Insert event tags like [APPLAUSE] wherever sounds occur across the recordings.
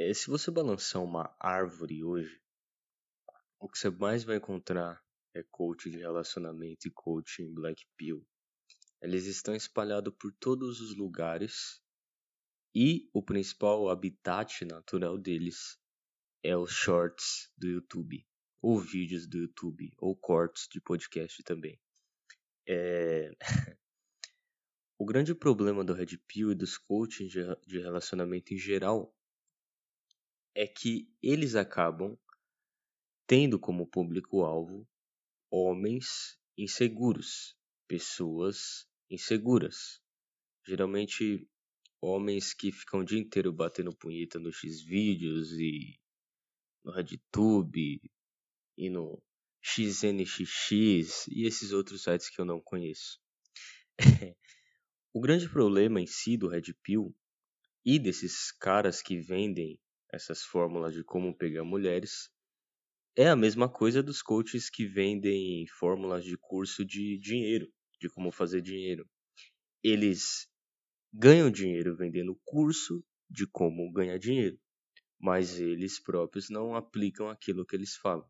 É, se você balançar uma árvore hoje, o que você mais vai encontrar é coach de relacionamento e coaching black pill. Eles estão espalhados por todos os lugares e o principal habitat natural deles é os shorts do YouTube, ou vídeos do YouTube, ou cortes de podcast também. É... [LAUGHS] o grande problema do Red Pill e dos coaching de relacionamento em geral é que eles acabam tendo como público-alvo homens inseguros, pessoas inseguras. Geralmente homens que ficam o dia inteiro batendo punheta no Xvideos e no RedTube e no XNXX e esses outros sites que eu não conheço. [LAUGHS] o grande problema em si do Red Pill e desses caras que vendem essas fórmulas de como pegar mulheres. É a mesma coisa dos coaches que vendem fórmulas de curso de dinheiro, de como fazer dinheiro. Eles ganham dinheiro vendendo curso de como ganhar dinheiro, mas eles próprios não aplicam aquilo que eles falam.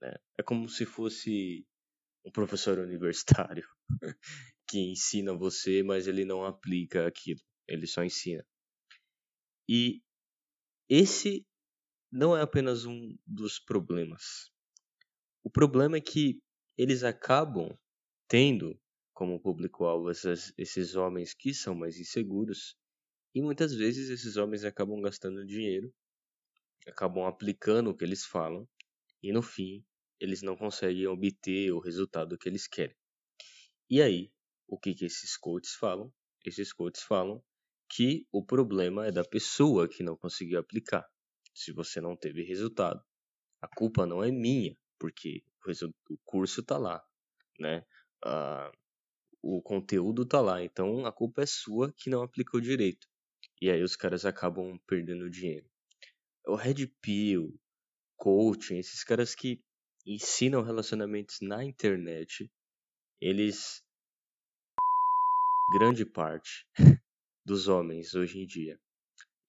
Né? É como se fosse um professor [LAUGHS] universitário que ensina você, mas ele não aplica aquilo, ele só ensina. E esse não é apenas um dos problemas. O problema é que eles acabam tendo como público-alvo esses homens que são mais inseguros e muitas vezes esses homens acabam gastando dinheiro, acabam aplicando o que eles falam e no fim eles não conseguem obter o resultado que eles querem. E aí, o que, que esses coaches falam? Esses coaches falam que o problema é da pessoa que não conseguiu aplicar. Se você não teve resultado, a culpa não é minha, porque o curso está lá, né? O conteúdo está lá, então a culpa é sua que não aplicou direito. E aí os caras acabam perdendo dinheiro. O Red Pill, coaching, esses caras que ensinam relacionamentos na internet, eles grande parte [LAUGHS] dos homens hoje em dia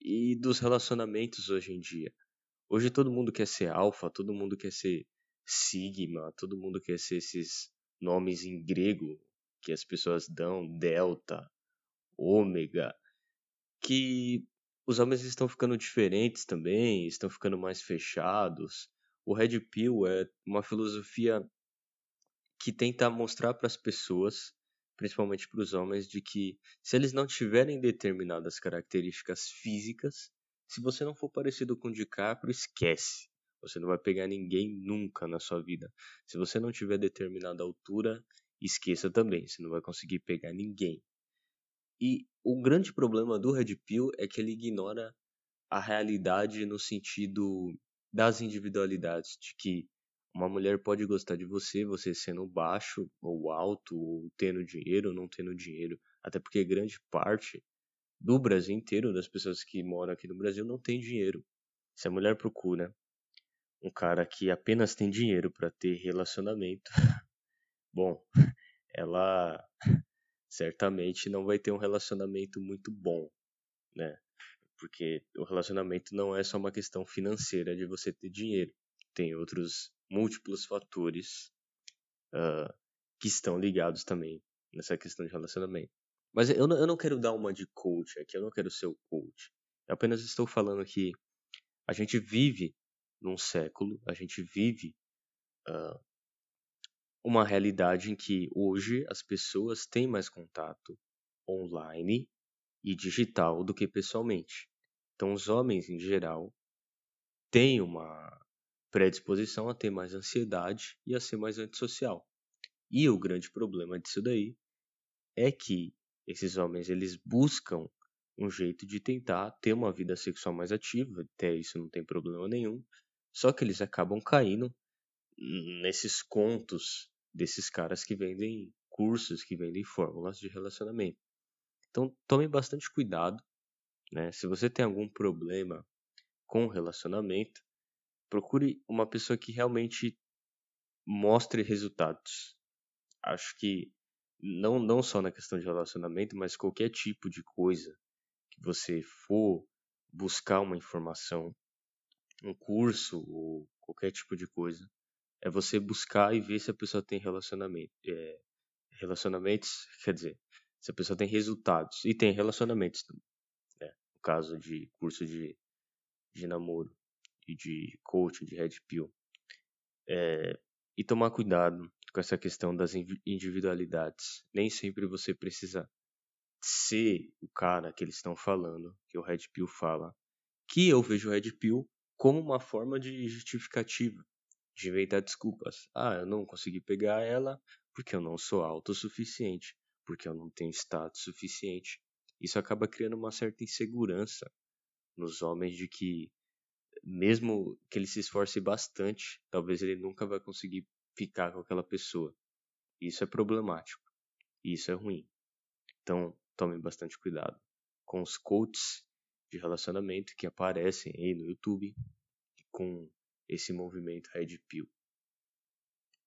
e dos relacionamentos hoje em dia. Hoje todo mundo quer ser alfa, todo mundo quer ser sigma, todo mundo quer ser esses nomes em grego que as pessoas dão, delta, ômega, que os homens estão ficando diferentes também, estão ficando mais fechados. O Red Pill é uma filosofia que tenta mostrar para as pessoas principalmente para os homens, de que se eles não tiverem determinadas características físicas, se você não for parecido com DiCaprio, esquece. Você não vai pegar ninguém nunca na sua vida. Se você não tiver determinada altura, esqueça também. Você não vai conseguir pegar ninguém. E o grande problema do Red Pill é que ele ignora a realidade no sentido das individualidades, de que uma mulher pode gostar de você, você sendo baixo ou alto, ou tendo dinheiro ou não tendo dinheiro. Até porque grande parte do Brasil inteiro, das pessoas que moram aqui no Brasil, não tem dinheiro. Se a mulher procura um cara que apenas tem dinheiro para ter relacionamento, [LAUGHS] bom, ela certamente não vai ter um relacionamento muito bom, né? Porque o relacionamento não é só uma questão financeira de você ter dinheiro. Tem outros múltiplos fatores uh, que estão ligados também nessa questão de relacionamento. Mas eu não, eu não quero dar uma de coach aqui, eu não quero ser o coach. Eu apenas estou falando que a gente vive num século, a gente vive uh, uma realidade em que hoje as pessoas têm mais contato online e digital do que pessoalmente. Então, os homens em geral têm uma predisposição a ter mais ansiedade e a ser mais antissocial. E o grande problema disso daí é que esses homens eles buscam um jeito de tentar ter uma vida sexual mais ativa, até isso não tem problema nenhum, só que eles acabam caindo nesses contos desses caras que vendem cursos, que vendem fórmulas de relacionamento. Então tome bastante cuidado, né? Se você tem algum problema com relacionamento, procure uma pessoa que realmente mostre resultados. Acho que não, não só na questão de relacionamento, mas qualquer tipo de coisa que você for buscar uma informação, um curso ou qualquer tipo de coisa. É você buscar e ver se a pessoa tem relacionamento. É, relacionamentos, quer dizer, se a pessoa tem resultados. E tem relacionamentos também. Né? No caso de curso de, de namoro e de coaching, de red pill. É, e tomar cuidado com essa questão das individualidades. Nem sempre você precisa ser o cara que eles estão falando, que o Red Pill fala. Que eu vejo o Red Pill como uma forma de justificativa, de inventar desculpas. Ah, eu não consegui pegar ela porque eu não sou autossuficiente, porque eu não tenho status suficiente. Isso acaba criando uma certa insegurança nos homens de que mesmo que ele se esforce bastante, talvez ele nunca vai conseguir ficar com aquela pessoa. Isso é problemático. Isso é ruim. Então, tomem bastante cuidado com os coaches de relacionamento que aparecem aí no YouTube com esse movimento Red Pill.